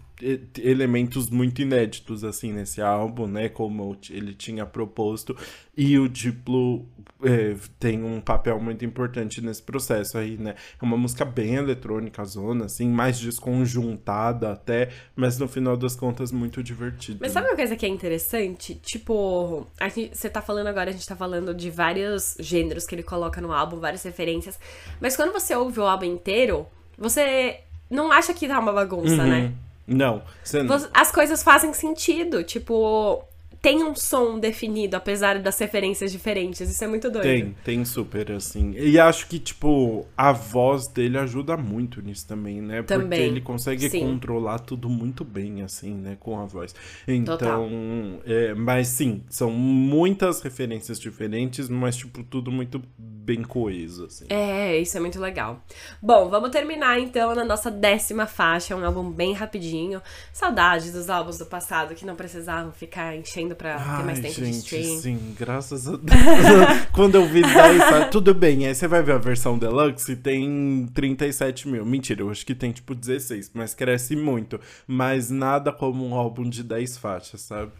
elementos muito inéditos, assim, nesse álbum, né? Como ele tinha proposto. E o Diplo é, tem um papel muito importante nesse processo aí, né? É uma música bem eletrônica, zona, assim, mais desconjuntada até, mas no final das contas muito divertida. Mas sabe uma coisa que é interessante? Tipo, a gente- você tá falando agora, a gente tá falando de vários gêneros que ele coloca no álbum, várias referências. Mas quando você ouve o álbum inteiro, você não acha que tá uma bagunça, né? Uhum. Você não. Você- As coisas fazem sentido. Tipo, tem um som definido, apesar das referências diferentes. Isso é muito doido. Tem, tem super, assim. E acho que, tipo, a voz dele ajuda muito nisso também, né? Porque Também, ele consegue sim. controlar tudo muito bem, assim, né? Com a voz. Então, é, mas sim, são muitas referências diferentes, mas, tipo, tudo muito bem coeso, assim. É, isso é muito legal. Bom, vamos terminar então na nossa décima faixa, um álbum bem rapidinho. Saudades dos álbuns do passado que não precisavam ficar enchendo pra ter mais Ai, tempo de gente, stream. sim, graças a Deus. [laughs] Quando eu vi 10, tá, tudo bem. Aí você vai ver a versão deluxe e tem 37 mil. Mentira, eu acho que tem tipo 16, mas cresce muito. Mas nada como um álbum de 10 faixas, sabe?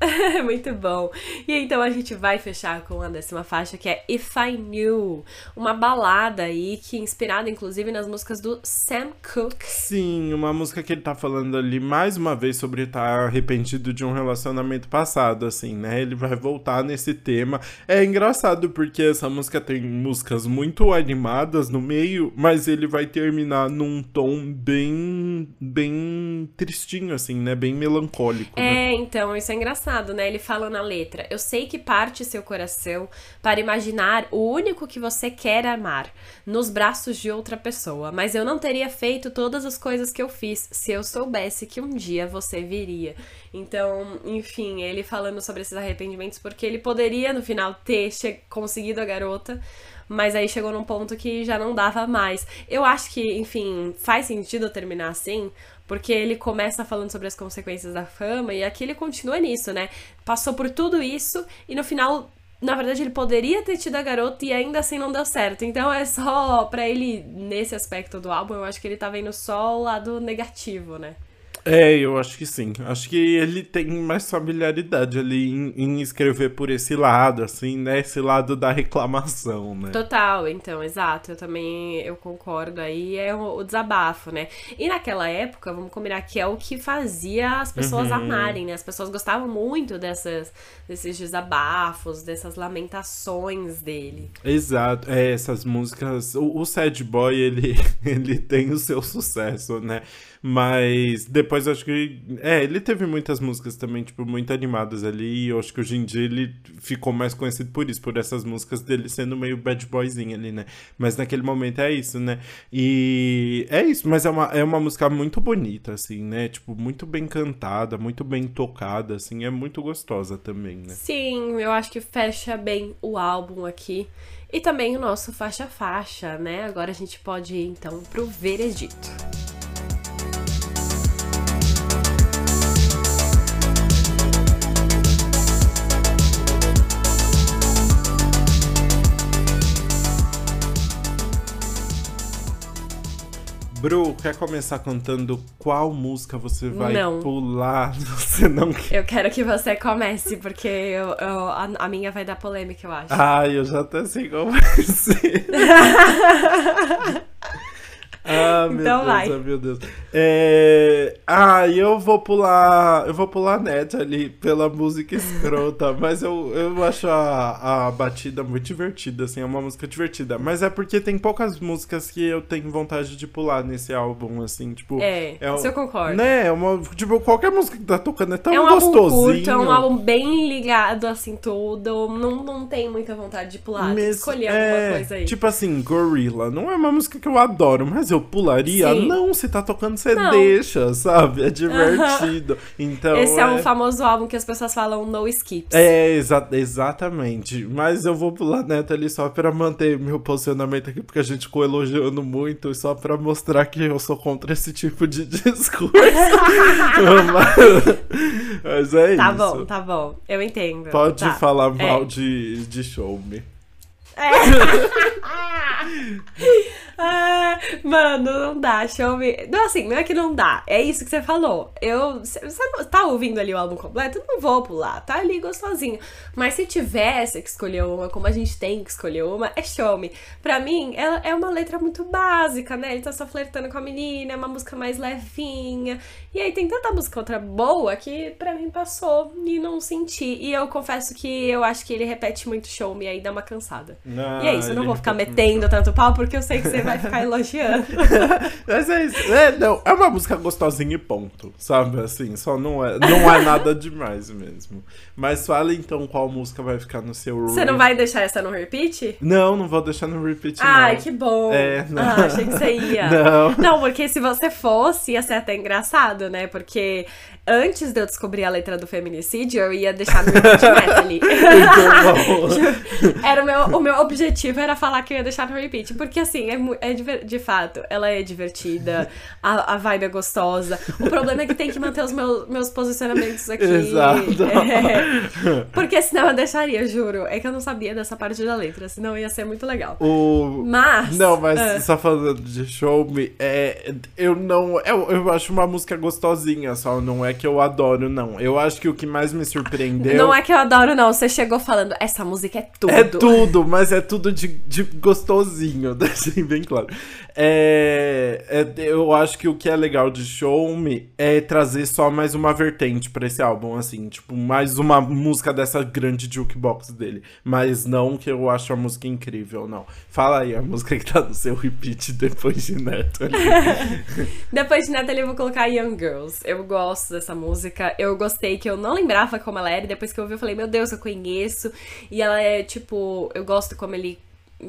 [laughs] Muito bom. E então a gente vai fechar com a décima faixa, que é If I Knew. Uma balada aí que é inspirada inclusive nas músicas do Sam Cooke. Sim, uma música que ele tá falando ali mais uma vez sobre estar arrependido de um relacionamento passado, assim, né? Ele vai voltar nesse tema. É engraçado porque essa música tem músicas muito animadas no meio, mas ele vai terminar num tom bem, bem tristinho, assim, né? Bem melancólico. né? É, então, isso é engraçado, né? Ele fala na letra: Eu sei que parte seu coração para imaginar o único que você quer amar nos braços de outra pessoa, mas eu não teria feito todas as coisas que eu fiz se eu soubesse que um dia você viria. Então, enfim, ele falando sobre esses arrependimentos, porque ele poderia no final ter conseguido a garota. Mas aí chegou num ponto que já não dava mais. Eu acho que, enfim, faz sentido terminar assim, porque ele começa falando sobre as consequências da fama e aqui ele continua nisso, né? Passou por tudo isso e no final, na verdade, ele poderia ter tido a garota e ainda assim não deu certo. Então é só pra ele, nesse aspecto do álbum, eu acho que ele tá vendo só o lado negativo, né? É, eu acho que sim. Acho que ele tem mais familiaridade ali em, em escrever por esse lado, assim, né? Esse lado da reclamação, né? Total, então, exato. Eu também eu concordo aí, é o, o desabafo, né? E naquela época, vamos combinar que é o que fazia as pessoas Uhum. amarem, né? As pessoas gostavam muito dessas, desses desabafos, dessas lamentações dele. Exato, é, essas músicas. O, o Sad Boy, ele, [laughs] ele tem o seu sucesso, né? Mas depois acho que. É, ele teve muitas músicas também, tipo, muito animadas ali. E eu acho que hoje em dia ele ficou mais conhecido por isso, por essas músicas dele sendo meio bad boyzinho ali, né? Mas naquele momento é isso, né? E é isso, mas é uma, é uma música muito bonita, assim, né? Tipo, muito bem cantada, muito bem tocada, assim, é muito gostosa também, né? Sim, eu acho que fecha bem o álbum aqui. E também o nosso faixa-faixa, né? Agora a gente pode ir então pro veredito. Bru, quer começar cantando qual música você vai Não. pular? [laughs] Você não quer. Eu quero que você comece, porque eu, eu- a, a minha vai dar polêmica, eu acho. Ai, eu já até sei qual vai ser. [laughs] Ah, meu Então Deus, vai. ah, meu Deus. É... Ah, eu vou pular. Eu vou pular net ali pela música escrota, [laughs] mas eu, eu acho a, a batida muito divertida, assim, é uma música divertida. Mas é porque tem poucas músicas que eu tenho vontade de pular nesse álbum, assim, tipo. É, É isso eu concordo. Né, é uma, tipo, qualquer música que tá tocando é tão É um álbum curto, é um álbum bem ligado, assim, tudo. Não, não tem muita vontade de pular. Mes- escolher é, alguma coisa aí. Tipo assim, Gorilla não é uma música que eu adoro, mas eu pularia? Sim. Não, se tá tocando, você Não. deixa, sabe? É [laughs] divertido. Então. Esse é um famoso álbum que as pessoas falam no skips. É, exa- exatamente. Mas eu vou pular neta ali só pra manter meu posicionamento aqui, porque a gente ficou elogiando muito, e só pra mostrar que eu sou contra esse tipo de [laughs] discurso. mas, [laughs] mas é Tá isso. bom, tá bom. Eu entendo. Pode Tá. falar mal É. de, de show me. Ah, mano, não dá, show me. Não, assim, não é que não dá. É isso que você falou. Eu. Você não tá ouvindo ali o álbum completo? Eu não vou pular. Tá ali gostosinho. Mas se tivesse que escolher uma, como a gente tem que escolher uma, é show me. Pra mim, ela é uma letra muito básica, né? Ele tá só flertando com a menina, é uma música mais levinha. E aí tem tanta música outra boa que pra mim passou e não senti. E eu confesso que eu acho que ele repete muito show me aí dá uma cansada. e é isso, eu não vou ficar metendo tanto pau porque eu sei que você vai ficar elogiando. [laughs] Mas é isso. É, não, é uma música gostosinha e ponto, sabe? Assim, só não é, não é nada demais mesmo. Mas fala então qual música vai ficar no seu Você não vai deixar essa no repeat? Não, não vou deixar no repeat, Ai, não. que bom. É, não. Ah, achei que você ia. [laughs] Não. Não, porque se você fosse, ia ser até engraçado, né? Porque antes de eu descobrir a letra do feminicídio, eu ia deixar no repeat. [laughs] Muito bom. Era o meu, o meu objetivo era falar que eu ia deixar no repeat. Porque assim, é, mu- é diver- de fato, ela é divertida, a, a vibe é gostosa. O problema é que tem que manter os meus, meus posicionamentos aqui. Exato. É. porque senão eu deixaria, juro. É que eu não sabia dessa parte da letra, senão ia ser muito legal. O... Mas. Não, mas ah, só falando de show me, é, eu não. Eu, eu acho uma música gostosinha, só não é que eu adoro, não. Eu acho que o que mais me surpreendeu. Não é que eu adoro, não. Você chegou falando, essa música é tudo. É tudo, mas é tudo de, de gostosinho, deixei [laughs] bem [laughs] claro. É, é- eu acho que o que é legal de Show Me é trazer só mais uma vertente pra esse álbum, assim, tipo, mais uma música dessa grande jukebox dele. Mas não que eu acho a música incrível, não. Fala aí a música que tá no seu repeat depois de Neto. ali. [laughs] Depois de Natalie, eu vou colocar Young Girls. Eu gosto dessa música. Eu gostei que eu não lembrava como ela era. E depois que eu ouvi, eu falei, meu Deus, eu conheço. E ela é, tipo, eu gosto como ele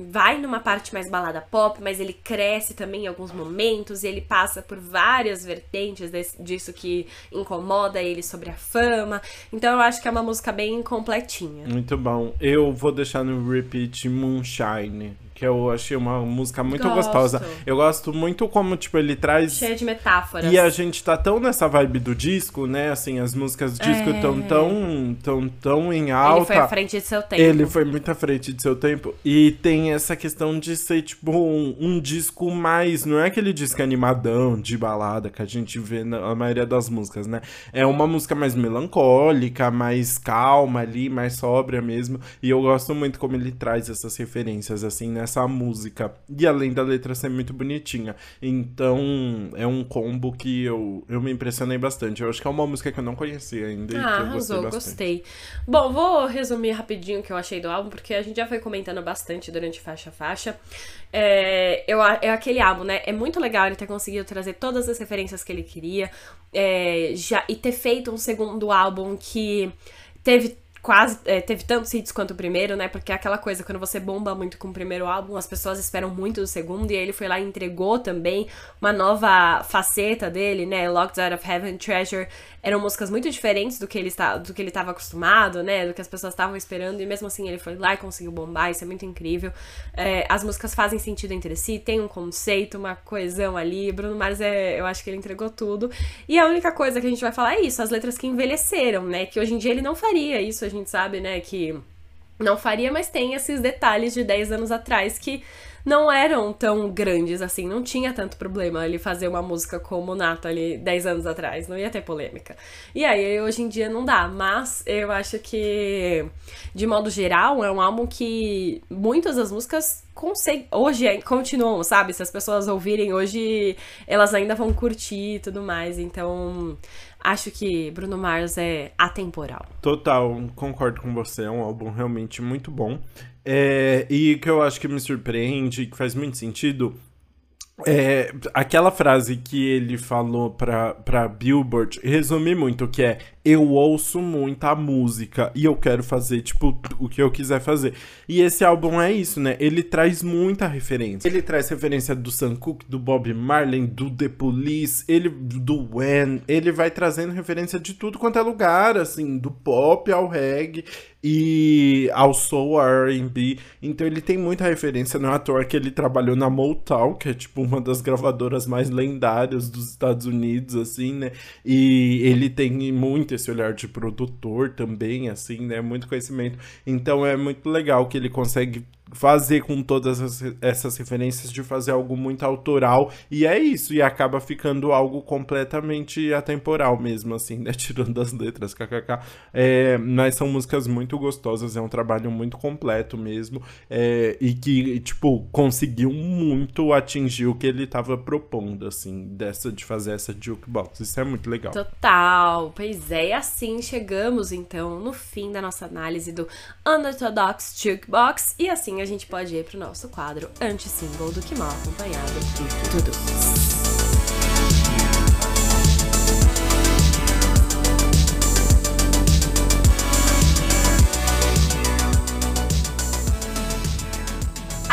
vai numa parte mais balada pop, mas ele cresce também em alguns momentos e ele passa por várias vertentes desse- disso que incomoda ele sobre a fama. Então eu acho que é uma música bem completinha. Muito bom. Eu vou deixar no repeat Moonshine, que eu achei uma música muito Gosto. gostosa. Eu gosto muito como, tipo, ele traz. Cheia de metáforas. E a gente tá tão nessa vibe do disco, né? Assim, as músicas do disco É. tão, tão, tão, em Ele alta. foi à frente de seu tempo. Ele foi muito à frente de seu tempo. E tem essa questão de ser, tipo, um, um disco mais. Não é aquele disco animadão, de balada, que a gente vê na maioria das músicas, né? É uma música mais melancólica, mais calma ali, mais sóbria mesmo. E eu gosto muito como ele traz essas referências, assim, nessa música. E além da letra ser muito bonitinha. Então, é um combo que eu, eu me impressionei bastante. Eu acho que é uma música que eu não conhecia ainda. e Ah, que eu gostei arrasou, gostei. Bom, vou resumir rapidinho o que eu achei do álbum, porque a gente já foi comentando bastante durante faixa a faixa. É, eu, é aquele álbum, né? É muito legal ele ter conseguido trazer todas as referências que ele queria é, já, e ter feito um segundo álbum que teve quase é, teve tantos hits quanto o primeiro, né? Porque é aquela coisa, quando você bomba muito com o primeiro álbum, as pessoas esperam muito do segundo, e aí ele foi lá e entregou também uma nova faceta dele, né? Locked Out of Heaven, Treasure, eram músicas muito diferentes do que ele está, do que ele estava acostumado, né? Do que as pessoas estavam esperando, e mesmo assim ele foi lá e conseguiu bombar, isso é muito incrível. É, as músicas fazem sentido entre si, tem um conceito, uma coesão ali. Bruno Mars, é, eu acho que ele entregou tudo. E a única coisa que a gente vai falar é isso, as letras que envelheceram, né? Que hoje em dia ele não faria isso, gente sabe, né? Que não faria, mas tem esses detalhes de 10 anos atrás que não eram tão grandes assim, não tinha tanto problema ele fazer uma música como ali 10 anos atrás, não ia ter polêmica. E aí hoje em dia não dá, mas eu acho que de modo geral é um álbum que muitas das músicas conseguem, hoje continuam, sabe? Se as pessoas ouvirem hoje, elas ainda vão curtir e tudo mais, então acho que Bruno Mars é atemporal. Total, concordo com você, é um álbum realmente muito bom. É, e que eu acho que me surpreende, que faz muito sentido, é, aquela frase que ele falou pra, pra Billboard resume muito, que é eu ouço muita música e eu quero fazer, tipo, o que eu quiser fazer. E esse álbum é isso, né? Ele traz muita referência. Ele traz referência do Sam Cooke, do Bob Marley, do The Police, ele, do When. Ele vai trazendo referência de tudo quanto é lugar, assim, do pop ao reggae e ao soul R&B. Então ele tem muita referência, não é à toa que ele trabalhou na Motown, que é tipo uma das gravadoras mais lendárias dos Estados Unidos, assim, né? E ele tem muito esse olhar de produtor também, assim, né? Muito conhecimento. Então é muito legal que ele consegue fazer com todas essas referências de fazer algo muito autoral e é isso e acaba ficando algo completamente atemporal mesmo assim né [laughs] tirando as letras kkk. É, mas são músicas muito gostosas é um trabalho muito completo mesmo é, e que tipo conseguiu muito atingir o que ele estava propondo assim dessa de fazer essa jukebox. Isso é muito legal. Total. Pois é e assim chegamos então no fim da nossa análise do Unorthodox Jukebox e assim a gente pode ir pro nosso quadro anti-single do que mal acompanhado de tudo.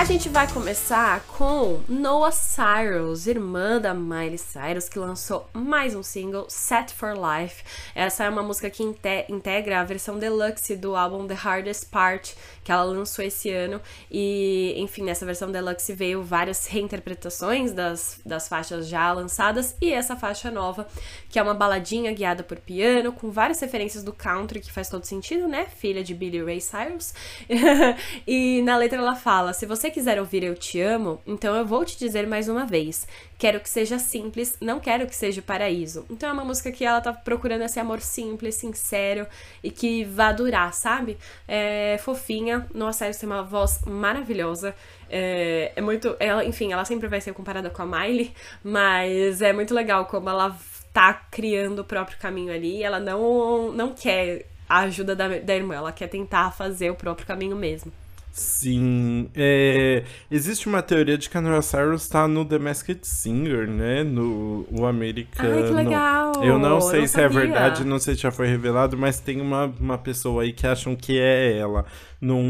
A gente vai começar com Noah Cyrus, irmã da Miley Cyrus, que lançou mais um single, Set for Life. Essa é uma música que integra a versão deluxe do álbum The Hardest Part, que ela lançou esse ano. E, enfim, nessa versão deluxe veio várias reinterpretações das, das faixas já lançadas e essa faixa nova, que é uma baladinha guiada por piano, com várias referências do country, que faz todo sentido, né? Filha de Billy Ray Cyrus. [laughs] e na letra ela fala: se você quiser ouvir Eu Te Amo, então eu vou te dizer mais uma vez. Quero que seja simples, não quero que seja paraíso. Então é uma música que ela tá procurando esse amor simples, sincero e que vá durar, sabe? É fofinha. Nossa, sério, tem uma voz maravilhosa. É, é muito. Ela, enfim, ela sempre vai ser comparada com a Miley, mas é muito legal como ela tá criando o próprio caminho ali. Ela não, não quer a ajuda da, da irmã, ela quer tentar fazer o próprio caminho mesmo. Sim, é, existe uma teoria de que a Nora Cyrus tá no The Masked Singer, né? No o americano. Ai, que legal! Eu não sei não se é sabia. verdade, não sei se já foi revelado, mas tem uma, uma pessoa aí que acham que é ela. Não,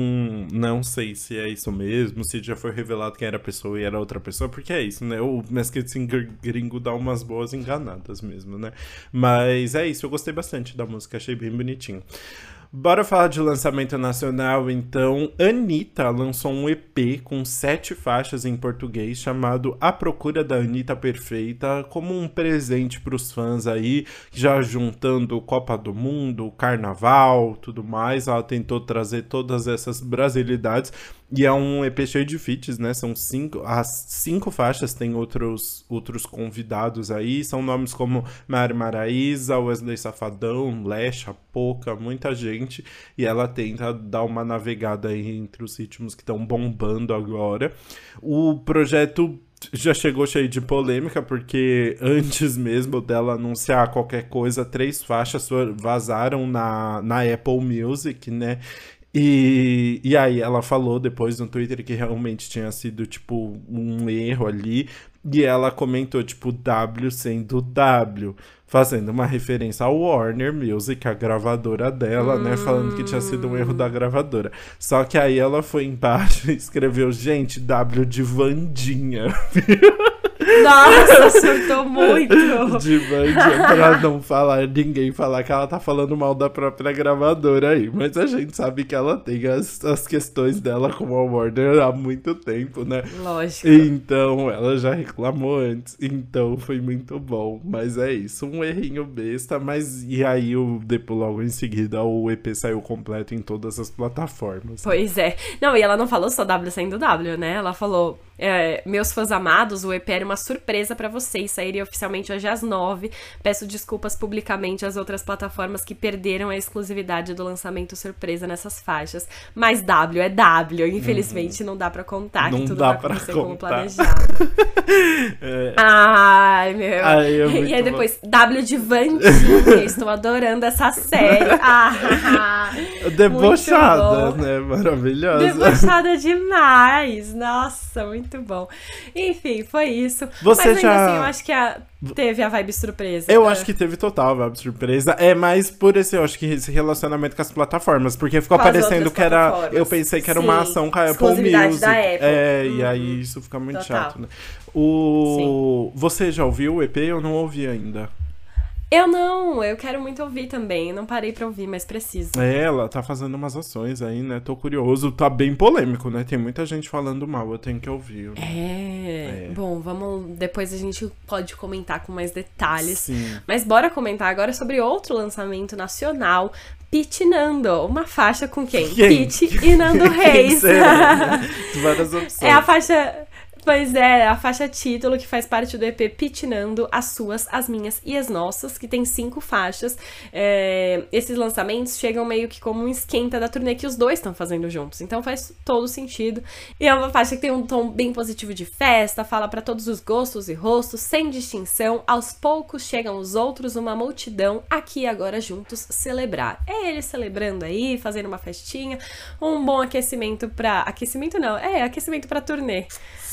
não sei se é isso mesmo, se já foi revelado quem era a pessoa e era outra pessoa, porque é isso, né? O Masked Singer gringo dá umas boas enganadas mesmo, né? Mas é isso, eu gostei bastante da música, achei bem bonitinho. Bora falar de lançamento nacional, então. Anitta lançou um EP com sete faixas em português chamado A Procura da Anitta Perfeita, como um presente para os fãs aí, já juntando Copa do Mundo, Carnaval, tudo mais. Ela tentou trazer todas essas brasilidades e é um EP cheio de feats, né? São cinco. As cinco faixas tem outros, outros convidados aí. São nomes como Mari Maraíza, Wesley Safadão, Lecha, Poca, muita gente. E ela tenta dar uma navegada aí entre os ritmos que estão bombando agora. O projeto já chegou cheio de polêmica, porque [laughs] antes mesmo dela anunciar qualquer coisa, três faixas vazaram na, na Apple Music, né? E, e aí ela falou depois no Twitter que realmente tinha sido, tipo, um erro ali. E ela comentou, tipo, W sendo W, fazendo uma referência ao Warner Music, a gravadora dela, hum. né? Falando que tinha sido um erro da gravadora. Só que aí ela foi embaixo e escreveu, gente, W de Vandinha. [laughs] Nossa, surtou muito. Divandia, pra não falar, ninguém falar que ela tá falando mal da própria gravadora aí. Mas a gente sabe que ela tem as, as questões dela com a Warner há muito tempo, né? Lógico. Então, ela já reclamou antes. Então, foi muito bom. Mas é isso, um errinho besta. Mas, e aí, o, depois, logo em seguida, o EP saiu completo em todas as plataformas. Pois é. Não, e ela não falou só W sendo W, né? Ela falou é, meus fãs amados, o EP era uma surpresa para vocês. Sairia oficialmente hoje às nove. Peço desculpas publicamente às outras plataformas que perderam a exclusividade do lançamento surpresa nessas faixas. Mas W é W. Infelizmente uhum. não dá para contar não que tudo dá vai acontecer como planejado. [laughs] é. Ai, meu. Ai, é e aí depois, bom. W de Vandinha. [laughs] Estou adorando essa série. Ah, Debochada, né? Maravilhosa. Debochada demais. Nossa, muito muito bom. Enfim, foi isso. Você Mas já... assim, eu acho que a... teve a vibe surpresa. Eu acho que teve total a vibe surpresa. É mais por esse, eu acho que esse relacionamento com as plataformas. Porque ficou com parecendo que era. Eu pensei que era Sim. uma ação com a Apple Music. Da Apple. É, uhum. e aí isso fica muito total. chato, né? O... Sim. Você já ouviu o EP? Eu não ouvi ainda. Eu não, eu quero muito ouvir também. Não parei pra ouvir, mas preciso. É, ela tá fazendo umas ações aí, né? Tô curioso. Tá bem polêmico, né? Tem muita gente falando mal, eu tenho que ouvir. É. é. Bom, vamos. Depois a gente pode comentar com mais detalhes. Sim. Mas bora comentar agora sobre outro lançamento nacional. Pete Nando, uma faixa com quem? quem? Pete e Nando [laughs] Reis. Será, né? [laughs] Várias opções. É a faixa Pois é, a faixa título que faz parte do EP Pitinando as suas, as minhas e as nossas, que tem cinco faixas. É, esses lançamentos chegam meio que como um esquenta da turnê que os dois estão fazendo juntos, então faz todo sentido. E é uma faixa que tem um tom bem positivo de festa, fala para todos os gostos e rostos, sem distinção. Aos poucos chegam os outros, uma multidão aqui agora juntos celebrar. É ele celebrando aí, fazendo uma festinha, um bom aquecimento para aquecimento não, é aquecimento para turnê.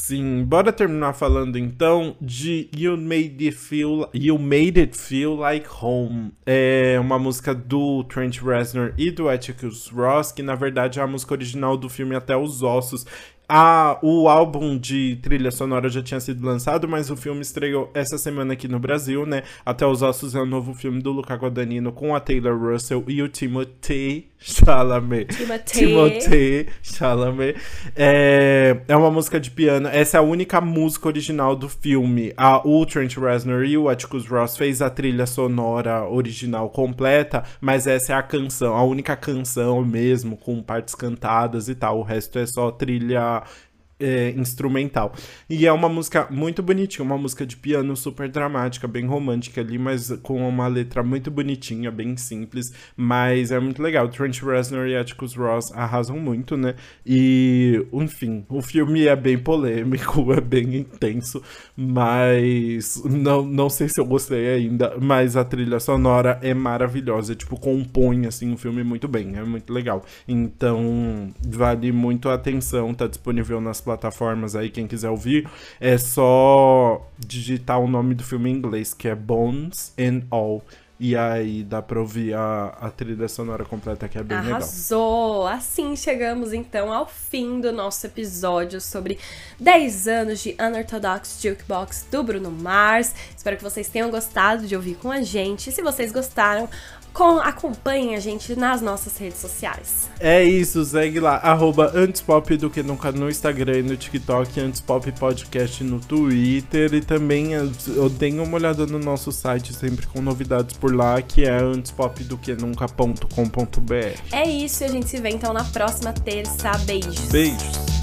Sim, bora terminar falando então de You Made It Feel, you Made It Feel Like Home. É uma música do Trent Reznor e do Atticus Ross, que na verdade é a música original do filme Até os Ossos. A, o álbum de trilha sonora já tinha sido lançado, mas o filme estreou essa semana aqui no Brasil, né? Até os Ossos é o novo filme do Luca Guadagnino com a Taylor Russell e o Timothy Chalamet. Timothée Chalamet. É, é uma música de piano. Essa é a única música original do filme. A, o Trent Reznor e o Atticus Ross fez a trilha sonora original completa, mas essa é a canção, a única canção mesmo, com partes cantadas e tal. O resto é só trilha about é, instrumental. E é uma música muito bonitinha, uma música de piano super dramática, bem romântica ali, mas com uma letra muito bonitinha, bem simples, mas é muito legal. Trent Reznor e Atticus Ross arrasam muito, né? E, enfim, o filme é bem polêmico, [laughs] é bem intenso, mas não, não sei se eu gostei ainda, mas a trilha sonora é maravilhosa, tipo, compõe, assim, o filme muito bem, é muito legal. Então, vale muito a atenção, tá disponível nas plataformas aí, quem quiser ouvir, é só digitar o nome do filme em inglês, que é Bones and All. E aí dá pra ouvir a, a trilha sonora completa que é bem Arrasou. legal. Arrasou! Assim chegamos então ao fim do nosso episódio sobre 10 anos de Unorthodox Jukebox do Bruno Mars. Espero que vocês tenham gostado de ouvir com a gente. Se vocês gostaram, com, acompanhem a gente nas nossas redes sociais. É isso, segue lá, arroba Antespop do que nunca no Instagram e no TikTok, Antespop Podcast no Twitter e também eu tenho uma olhada no nosso site sempre com novidades por lá, que é antespopdoquenunca.com.br. É isso, a gente se vê então na próxima terça. Beijos. Beijos.